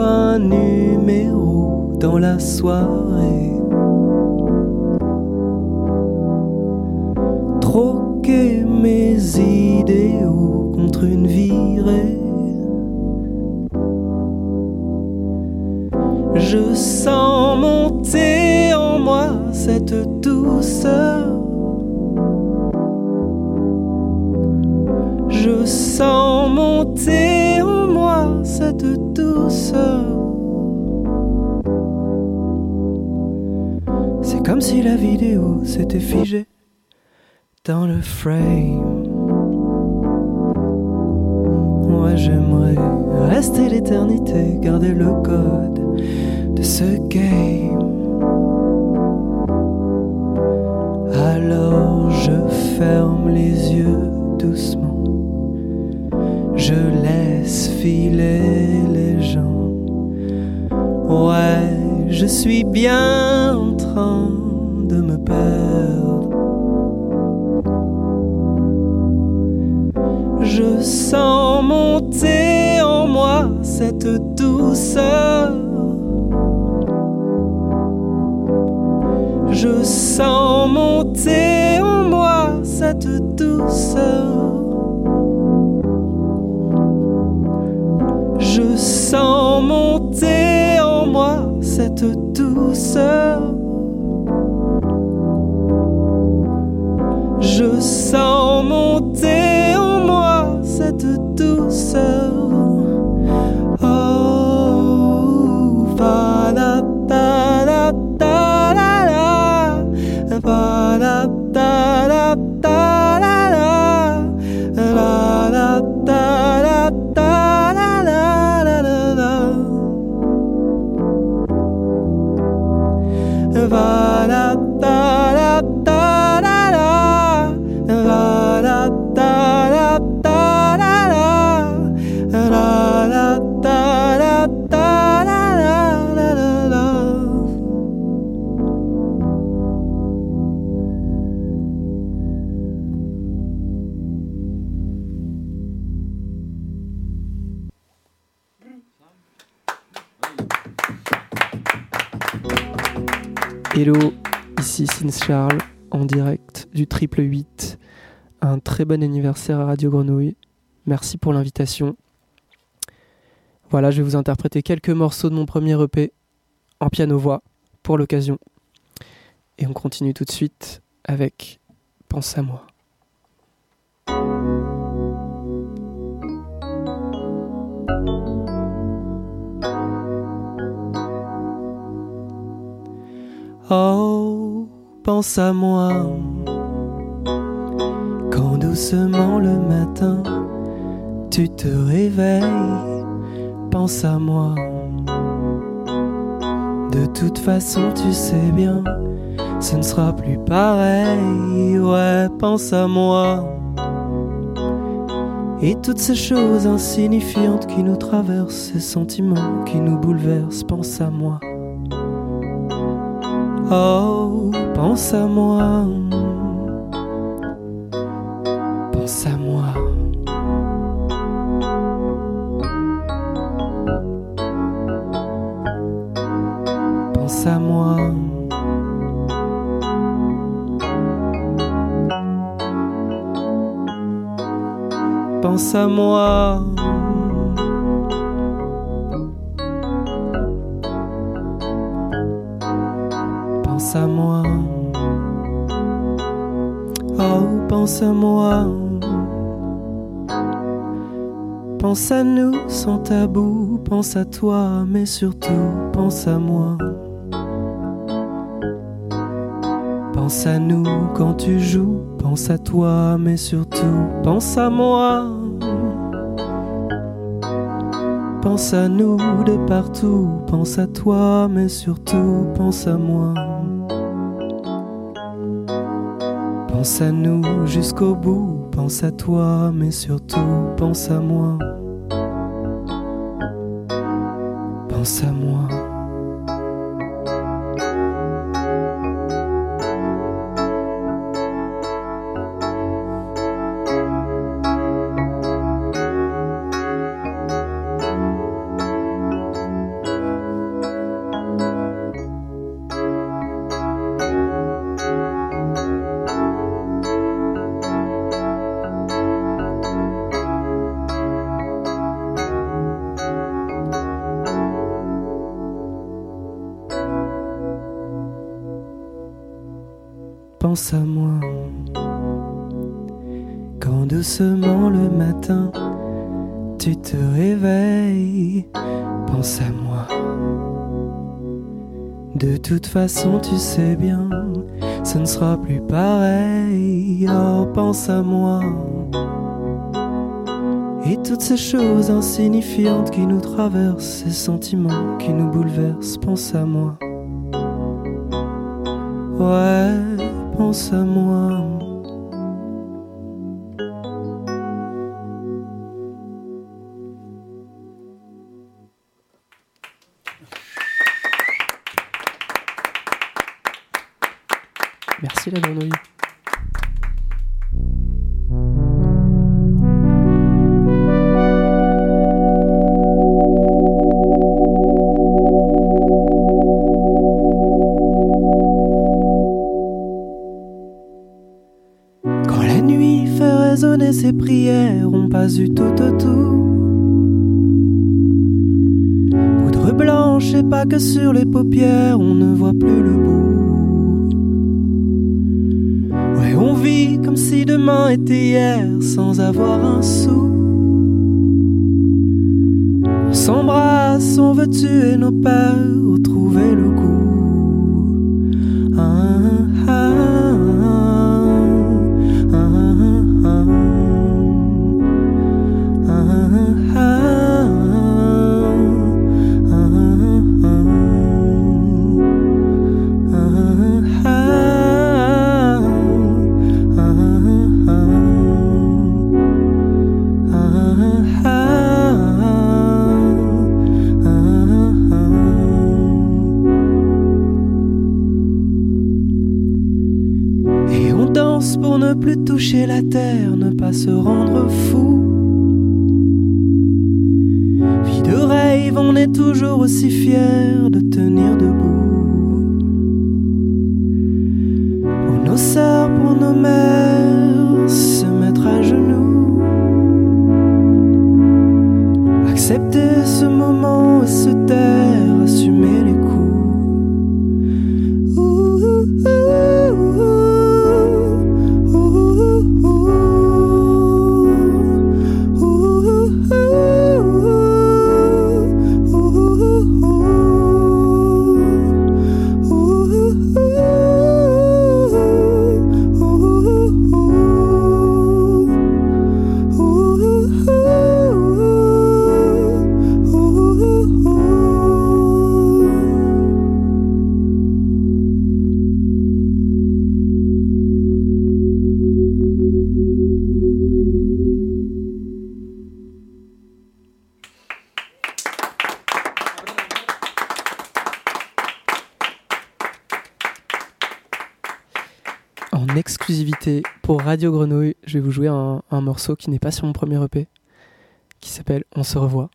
un numéro dans la soirée. Troquer mes idéaux contre une virée. Je sens monter en moi cette douceur. Je sens monter cette douceur. C'est comme si la vidéo s'était figée dans le frame. Moi j'aimerais rester l'éternité, garder le code de ce game. Alors je ferme les yeux doucement. Je filer les gens. Ouais, je suis bien en train de me perdre. Je sens monter en moi cette douceur. Je sens monter en moi cette douceur. Je sens monter en moi cette douceur. Je sens monter Hello, ici Sins Charles, en direct du triple 8. Un très bon anniversaire à Radio Grenouille. Merci pour l'invitation. Voilà, je vais vous interpréter quelques morceaux de mon premier EP en piano-voix pour l'occasion. Et on continue tout de suite avec Pense à moi. Oh, pense à moi. Quand doucement le matin, tu te réveilles, pense à moi. De toute façon, tu sais bien, ce ne sera plus pareil. Ouais, pense à moi. Et toutes ces choses insignifiantes qui nous traversent, ces sentiments qui nous bouleversent, pense à moi. Oh, pense à moi. Pense à moi. Pense à moi. Pense à moi. Pense à moi. Pense à nous sans tabou. Pense à toi, mais surtout pense à moi. Pense à nous quand tu joues. Pense à toi, mais surtout pense à moi. Pense à nous de partout, pense à toi, mais surtout pense à moi. Pense à nous jusqu'au bout, Pense à toi, mais surtout pense à moi. Pense à moi. Pense à moi. Quand doucement le matin, tu te réveilles, pense à moi. De toute façon, tu sais bien, ce ne sera plus pareil. Oh, pense à moi. Et toutes ces choses insignifiantes qui nous traversent, ces sentiments qui nous bouleversent, pense à moi. Ouais pense à moi. Merci la grenouille. Ses prières ont pas eu tout au tout. Poudre blanche et pas que sur les paupières, on ne voit plus le bout. Ouais, on vit comme si demain était hier, sans avoir un sou. On s'embrasse, on veut tuer nos peurs, toucher la terre, ne pas se rendre fou. Vie de rêve, on est toujours aussi fier de tenir debout. Pour nos sœurs, pour nos mères, pour Radio Grenouille, je vais vous jouer un, un morceau qui n'est pas sur mon premier EP, qui s'appelle On se revoit.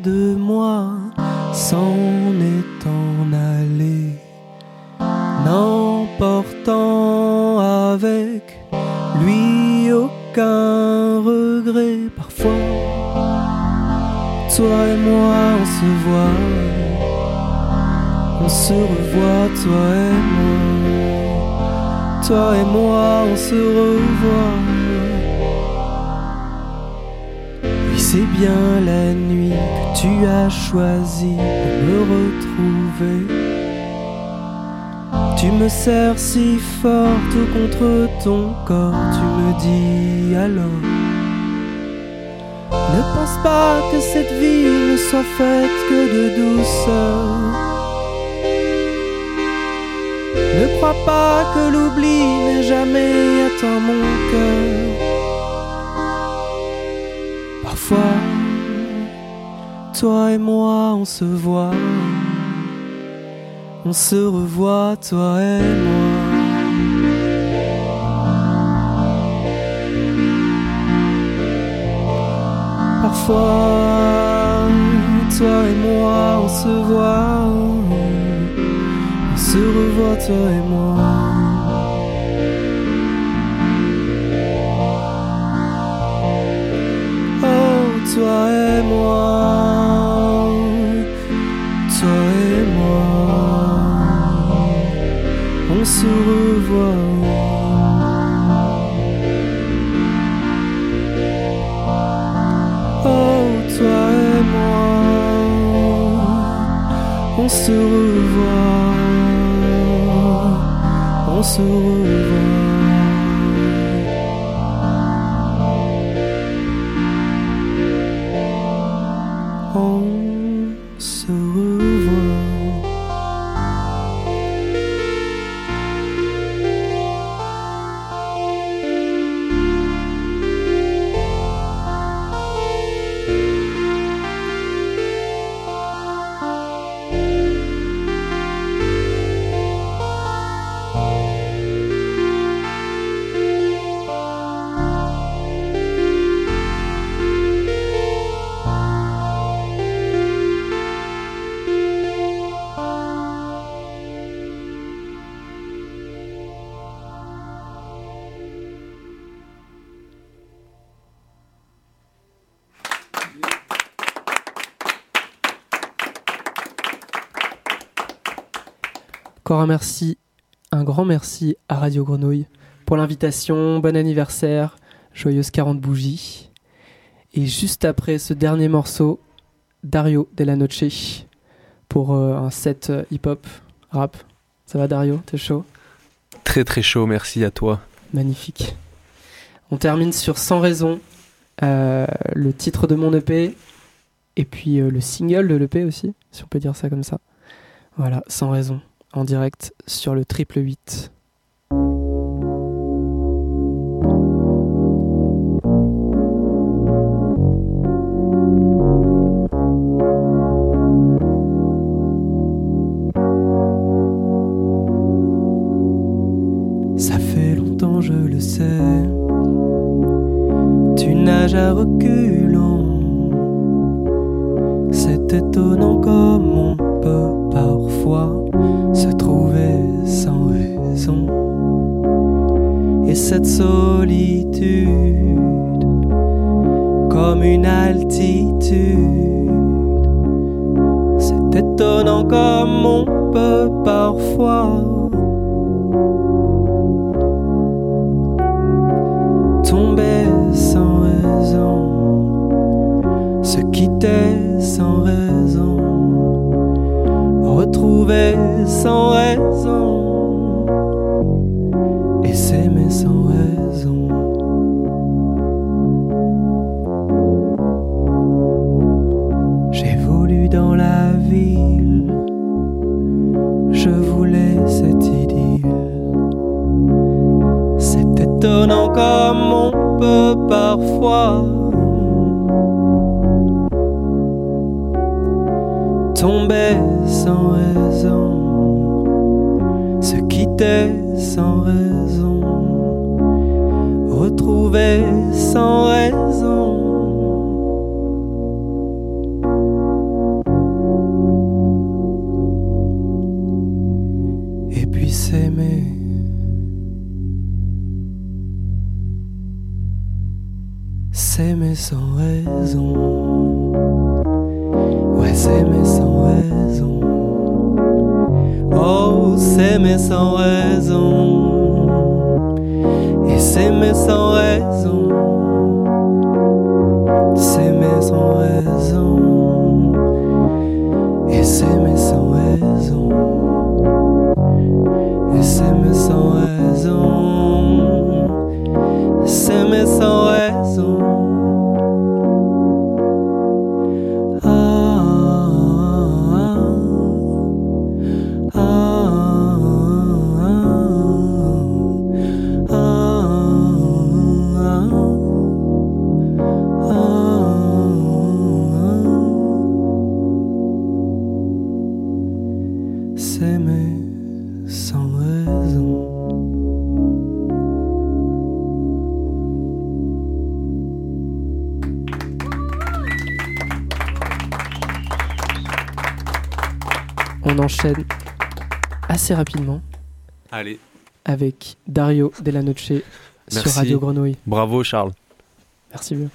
De moi s'en est en allé, n'emportant avec lui aucun regret. Parfois, toi et moi on se voit, on se revoit, toi et moi, toi et moi on se revoit. C'est bien la nuit que tu as choisi pour me retrouver. Tu me serres si fort contre ton corps, tu me dis alors. Ne pense pas que cette vie ne soit faite que de douceur. Ne crois pas que l'oubli n'ait jamais atteint mon cœur. Toi et moi, on se voit. On se revoit, toi et moi. Parfois, toi et moi, on se voit. On se revoit, toi et moi. On se revoit, on se revoit. Encore un merci, un grand merci à Radio Grenouille pour l'invitation. Bon anniversaire, joyeuse 40 bougies. Et juste après ce dernier morceau, Dario Della Noche pour euh, un set euh, hip-hop, rap. Ça va Dario? T'es chaud? Très très chaud, merci à toi. Magnifique. On termine sur Sans raison, euh, le titre de mon EP et puis le single de l'EP aussi, si on peut dire ça comme ça. Voilà, Sans raison, en direct sur le triple 8. Et cette solitude, comme une altitude, c'est étonnant comme on peut parfois tomber sans raison, se quitter sans raison, retrouver sans parfois tomber sans raison, se quitter sans raison, retrouver sans raison. Sans On enchaîne assez rapidement Allez. avec Dario Della Noche sur. Radio Grenouille. Bravo Charles. Merci bien.